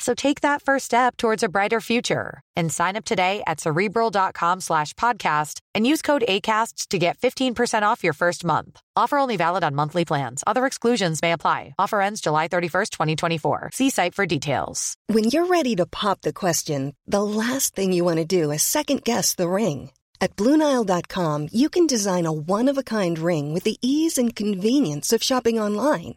So take that first step towards a brighter future and sign up today at cerebral.com slash podcast and use code ACasts to get 15% off your first month. Offer only valid on monthly plans. Other exclusions may apply. Offer ends July 31st, 2024. See site for details. When you're ready to pop the question, the last thing you want to do is second guess the ring. At Bluenile.com, you can design a one of a kind ring with the ease and convenience of shopping online.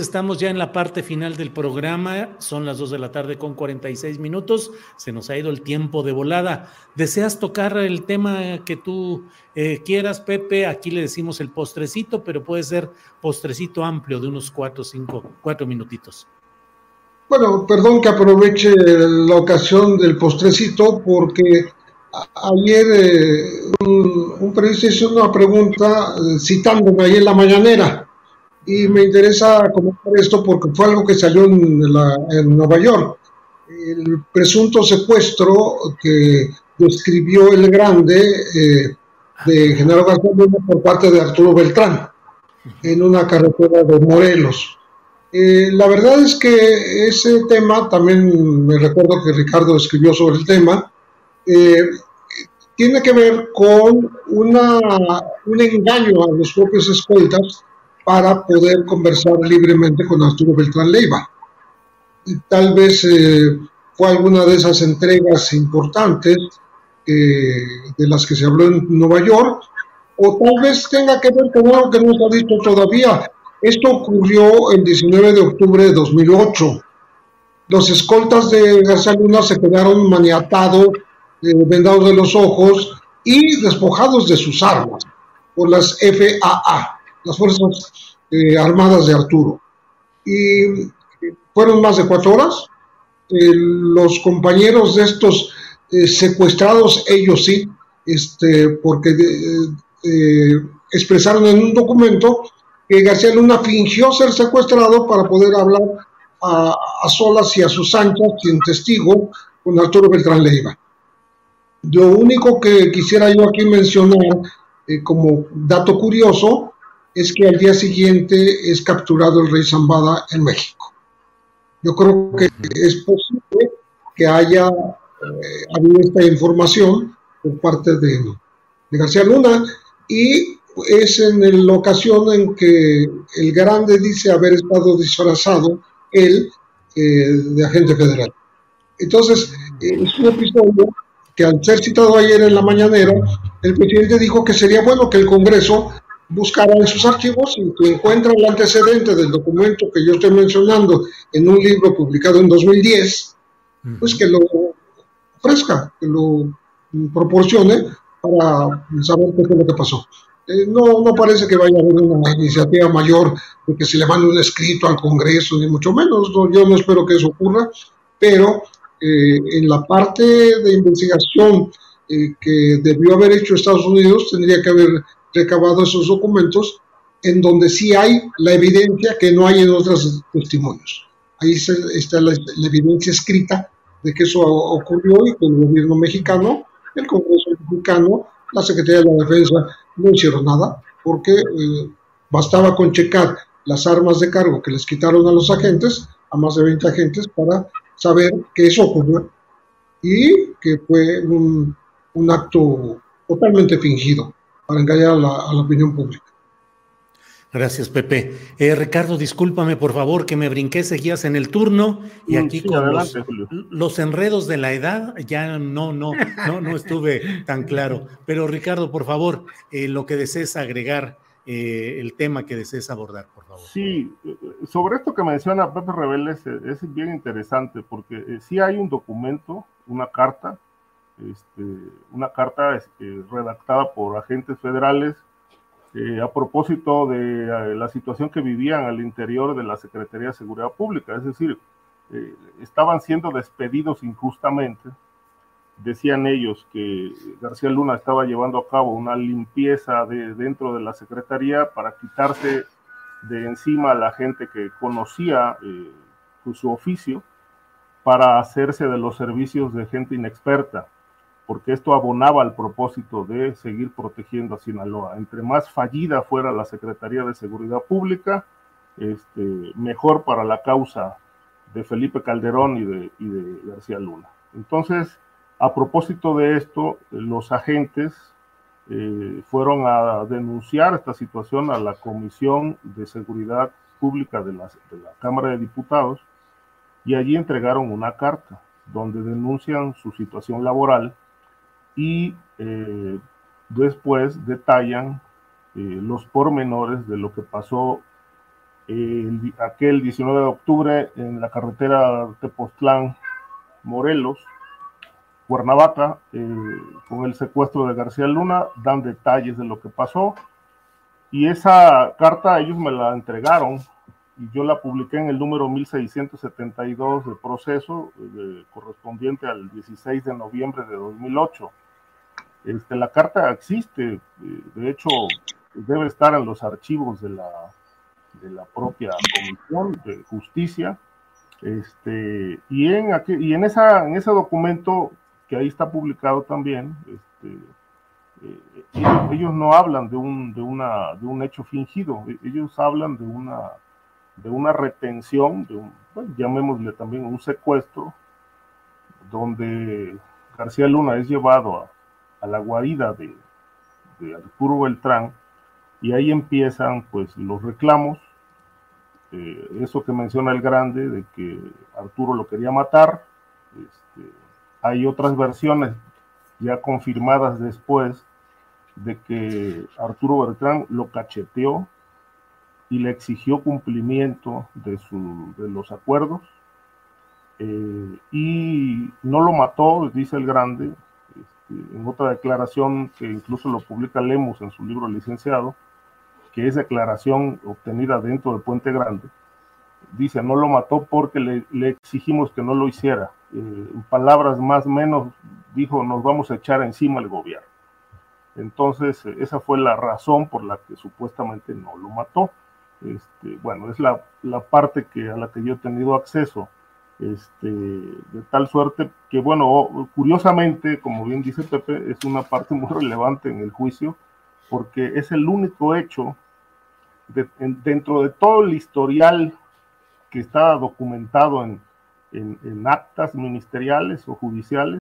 Estamos ya en la parte final del programa, son las 2 de la tarde con 46 minutos, se nos ha ido el tiempo de volada. ¿Deseas tocar el tema que tú eh, quieras, Pepe? Aquí le decimos el postrecito, pero puede ser postrecito amplio de unos 4, 5, 4 minutitos. Bueno, perdón que aproveche la ocasión del postrecito porque ayer eh, un, un, periodista hizo una pregunta eh, citándome ahí en la mañanera y me interesa comentar esto porque fue algo que salió en, Nueva York. El presunto secuestro que describió el grande eh, de General García por parte de Arturo Beltrán en una carretera de Morelos. Eh, la verdad es que ese tema, también me recuerdo que Ricardo escribió sobre el tema, eh, tiene que ver con una, un engaño a los propios escoltas para poder conversar libremente con Arturo Beltrán Leiva. Y tal vez eh, fue alguna de esas entregas importantes eh, de las que se habló en Nueva York, o tal vez tenga que ver con algo que no se ha dicho todavía. Esto ocurrió el 19 de octubre de 2008. Los escoltas de García Luna se quedaron maniatados, eh, vendados de los ojos y despojados de sus armas por las FAA las Fuerzas eh, Armadas de Arturo. Y fueron más de cuatro horas. Eh, los compañeros de estos eh, secuestrados, ellos sí, este, porque expresaron en un documento que García Luna fingió ser secuestrado para poder hablar a, a solas y a sus anchas, sin testigo, con Arturo Beltrán Leiva. Lo único que quisiera yo aquí mencionar como dato curioso es que al día siguiente es capturado el rey Zambada en México. Yo creo que es posible que haya eh, habido esta información por parte de, García Luna y es en la ocasión en que el grande dice haber estado disfrazado él eh, de agente federal. Entonces, eh, es un episodio que al ser citado ayer en la mañanera, el presidente dijo que sería bueno que el Congreso buscar en sus archivos y que encuentran el antecedente del documento que yo estoy mencionando en un libro publicado en 2010, pues que lo ofrezca, que lo proporcione para saber qué fue lo que pasó. Eh, no, no parece que vaya a haber una iniciativa mayor de que se le mande un escrito al Congreso, ni mucho menos. yo no espero que eso ocurra, pero eh, en la parte de investigación eh, que debió haber hecho Estados Unidos, tendría que haber recabado esos documentos en donde sí hay la evidencia que no hay en otros testimonios. Ahí está la, evidencia escrita de que eso ocurrió y que el gobierno mexicano, el Congreso mexicano, la Secretaría de la Defensa no hicieron nada porque eh, bastaba con checar las armas de cargo que les quitaron a los agentes, a más de 20 agentes, para saber que eso ocurrió y que fue un, un acto totalmente fingido para engañar a la, opinión pública. Gracias, Pepe. Eh, Ricardo, discúlpame por favor que me brinqué, seguías en el turno y aquí con los, enredos de la edad ya no, no, no, no estuve tan claro. Pero Ricardo, por favor, eh, lo que desees agregar, eh, el tema que desees abordar, por favor. Sí, sobre esto que menciona Pepe Rebeles es bien interesante porque sí hay un documento, una carta este, una carta este, redactada por agentes federales eh, a propósito de eh, la situación que vivían al interior de la Secretaría de Seguridad Pública, es decir, eh, estaban siendo despedidos injustamente. Decían ellos que García Luna estaba llevando a cabo una limpieza de, dentro de la Secretaría para quitarse de encima a la gente que conocía su oficio para hacerse de los servicios de gente inexperta porque esto abonaba al propósito de seguir protegiendo a Sinaloa. Entre más fallida fuera la Secretaría de Seguridad Pública, este, mejor para la causa de Felipe Calderón y de, García Luna. Entonces, a propósito de esto, los agentes eh, fueron a denunciar esta situación a la Comisión de Seguridad Pública de de la Cámara de Diputados y allí entregaron una carta donde denuncian su situación laboral y eh, después detallan eh, los pormenores de lo que pasó aquel 19 de octubre en la carretera Tepoztlán, Morelos, Cuernavaca, eh, con el secuestro de García Luna, dan detalles de lo que pasó. Y esa carta ellos me la entregaron y yo la publiqué en el número 1672 de proceso correspondiente al 16 de noviembre de 2008. Este, la carta existe, eh, de hecho, debe estar en los archivos de la, de la propia Comisión de Justicia. Este, y en, y en, esa, en ese documento que ahí está publicado también, este, eh, ellos, no hablan de un, de, una, de un hecho fingido, e, ellos hablan de una, de una retención, de un, llamémosle también un secuestro, donde García Luna es llevado a, a la guarida de, Arturo Beltrán y ahí empiezan pues los reclamos, eh, eso que menciona el grande de que Arturo lo quería matar, este, hay otras versiones ya confirmadas después de que Arturo Beltrán lo cacheteó y le exigió cumplimiento de, su, de los acuerdos. Eh, y no lo mató, dice el grande, en otra declaración que incluso lo publica Lemus en su libro licenciado, que es declaración obtenida dentro de Puente Grande, dice, no lo mató porque le, exigimos que no lo hiciera. Eh, en palabras más menos, dijo, nos vamos a echar encima el gobierno. Entonces, esa fue la razón por la que supuestamente no lo mató. Este, bueno, es la, la parte que, a la que yo he tenido acceso este, de tal suerte que, bueno, curiosamente, como bien dice Pepe, es una parte muy relevante en el juicio, porque es el único hecho dentro de todo el historial que está documentado en, en, en actas ministeriales o judiciales.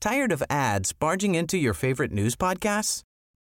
Tired of ads barging into your favorite news podcasts?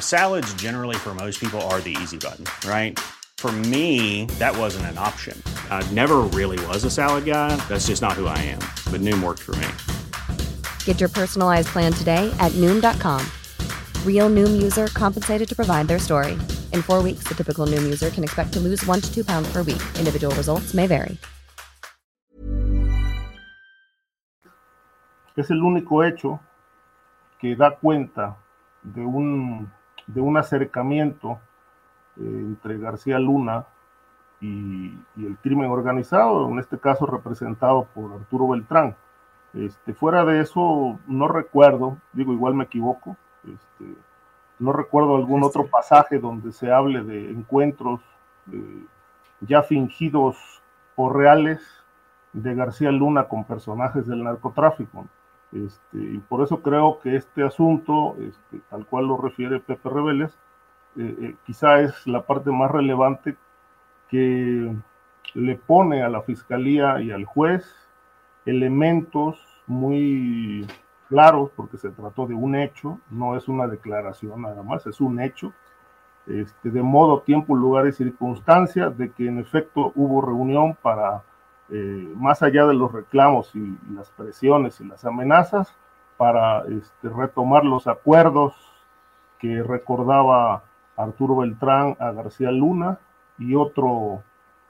Salads, generally, for most people, are the easy button, right? For me, that wasn't an option. I never really was a salad guy. That's just not who I am. But Noom worked for me. Get your personalized plan today at Noom.com. Real Noom user compensated to provide their story. In four weeks, the typical Noom user can expect to lose one to two pounds per week. Individual results may vary. Es el único hecho que da cuenta de un de un acercamiento eh, entre García Luna y, el crimen organizado, en este caso representado por Arturo Beltrán. Este, fuera de eso, no recuerdo, digo, igual me equivoco, Este, no recuerdo algún otro pasaje donde se hable de encuentros eh, ya fingidos o reales de García Luna con personajes del narcotráfico. Este, y por eso creo que este asunto, este, tal cual lo refiere Pepe Reveles, eh, eh, quizá es la parte más relevante que le pone a la fiscalía y al juez elementos muy claros, porque se trató de un hecho, no es una declaración nada más, es un hecho, este, de modo, tiempo, lugar y circunstancia, de que en efecto hubo reunión para, eh, más allá de los reclamos y, las presiones y las amenazas, para este, retomar los acuerdos que recordaba Arturo Beltrán a García Luna y otro,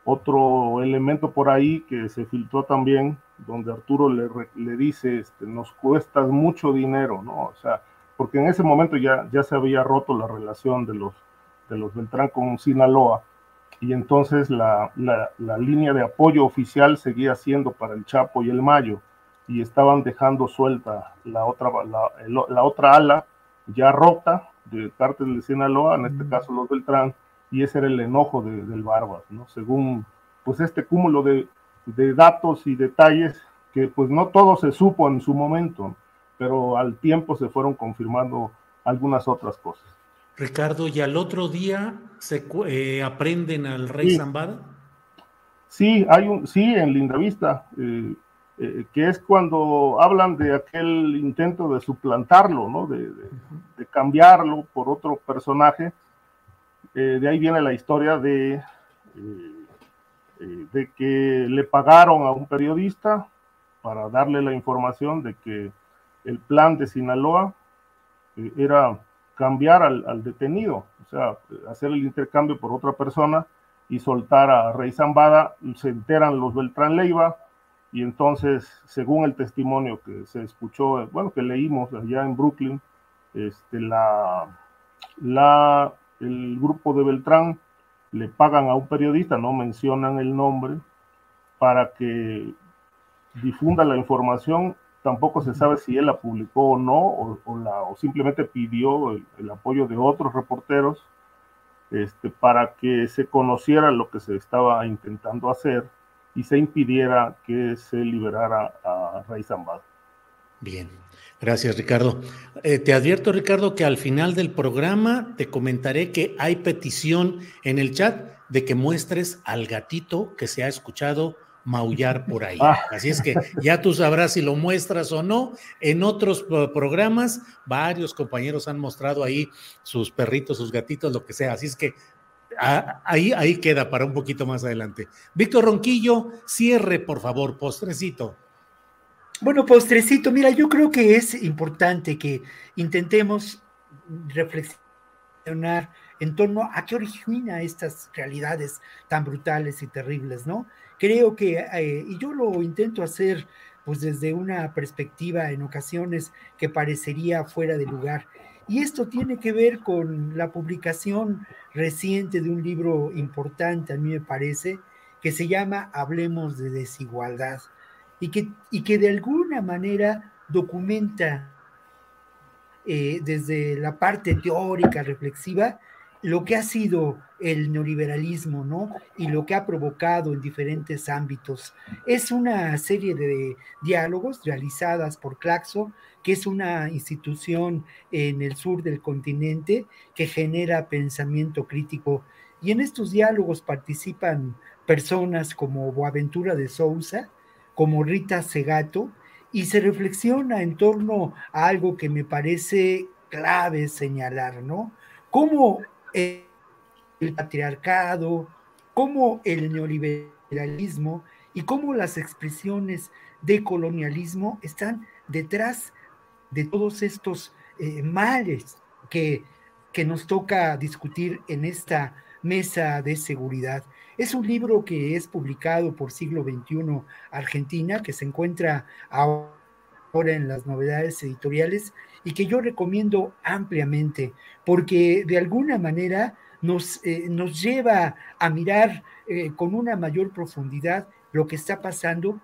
otro elemento por ahí que se filtró también, donde Arturo le, le dice, este, nos cuestas mucho dinero, ¿no? O sea, porque en ese momento ya, ya se había roto la relación de los de los Beltrán con Sinaloa, y entonces la, la, línea de apoyo oficial seguía siendo para el Chapo y el Mayo, y estaban dejando suelta la otra, la, la otra ala ya rota de cártel de Sinaloa, en este caso los Beltrán, y ese era el enojo de, del Barbas, ¿no? Según pues este cúmulo de, de, datos y detalles que pues no todo se supo en su momento, pero al tiempo se fueron confirmando algunas otras cosas. Ricardo, ¿y al otro día se eh, aprenden al rey Zambada? Sí, hay un, sí, en Lindavista, eh, eh, que es cuando hablan de aquel intento de suplantarlo, ¿no? De, cambiarlo por otro personaje. de ahí viene la historia de, de que le pagaron a un periodista para darle la información de que el plan de Sinaloa era cambiar al, detenido, o sea, hacer el intercambio por otra persona y soltar a Rey Zambada, se enteran los Beltrán Leiva y entonces, según el testimonio que se escuchó, bueno, que leímos allá en Brooklyn, este, la, la, el grupo de Beltrán le pagan a un periodista, no mencionan el nombre, para que difunda la información tampoco se sabe si él la publicó o no, o, la, o simplemente pidió el, apoyo de otros reporteros este, para que se conociera lo que se estaba intentando hacer y se impidiera que se liberara a Rey Zambada. Bien, gracias Ricardo. Eh, te advierto Ricardo que al final del programa te comentaré que hay petición en el chat de que muestres al gatito que se ha escuchado maullar por ahí. Ah. Así es que ya tú sabrás si lo muestras o no. En otros programas, varios compañeros han mostrado ahí sus perritos, sus gatitos, lo que sea. Así es que ah, ahí, ahí queda para un poquito más adelante. Víctor Ronquillo, cierre, por favor, postrecito. Bueno, postrecito, mira, yo creo que es importante que intentemos reflexionar en torno a qué origina estas realidades tan brutales y terribles, ¿no? Creo que, eh, y yo lo intento hacer pues desde una perspectiva en ocasiones que parecería fuera de lugar. Y esto tiene que ver con la publicación reciente de un libro importante, a mí me parece, que se llama Hablemos de desigualdad, y que, y que de alguna manera documenta eh, desde la parte teórica, reflexiva, lo que ha sido el neoliberalismo, ¿no? Y lo que ha provocado en diferentes ámbitos. Es una serie de diálogos realizadas por Claxo, que es una institución en el sur del continente que genera pensamiento crítico. Y en estos diálogos participan personas como Boaventura de Sousa, como Rita Segato, y se reflexiona en torno a algo que me parece clave señalar, ¿no? Cómo el patriarcado, cómo el neoliberalismo y cómo las expresiones de colonialismo están detrás de todos estos eh, males que, que nos toca discutir en esta mesa de seguridad. Es un libro que es publicado por Siglo XXI Argentina, que se encuentra ahora en las novedades editoriales y que yo recomiendo ampliamente, porque de alguna manera nos, eh, nos lleva a mirar eh, con una mayor profundidad lo que está pasando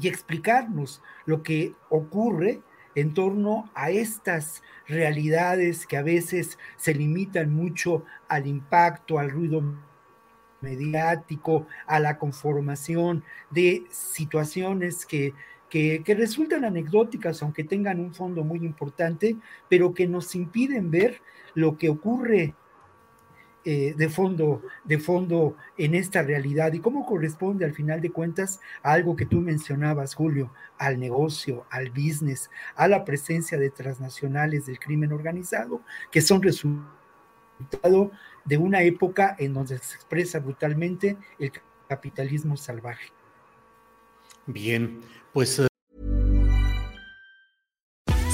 y explicarnos lo que ocurre en torno a estas realidades que a veces se limitan mucho al impacto, al ruido mediático, a la conformación de situaciones que, que, resultan anecdóticas, aunque tengan un fondo muy importante, pero que nos impiden ver lo que ocurre eh, de, fondo, de fondo en esta realidad y cómo corresponde al final de cuentas a algo que tú mencionabas, Julio, al negocio, al business, a la presencia de transnacionales del crimen organizado, que son resultado de una época en donde se expresa brutalmente el capitalismo salvaje. Bien, pues...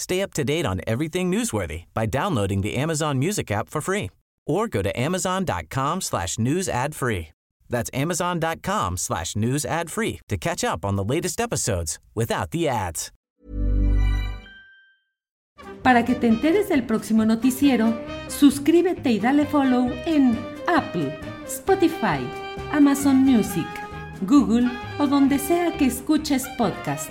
Stay up to date on everything newsworthy by downloading the Amazon Music app for free or go to amazon.com slash news ad free. That's amazon.com slash news ad free to catch up on the latest episodes without the ads. Para que te enteres del próximo noticiero, suscríbete y dale follow en Apple, Spotify, Amazon Music, Google o donde sea que escuches podcast.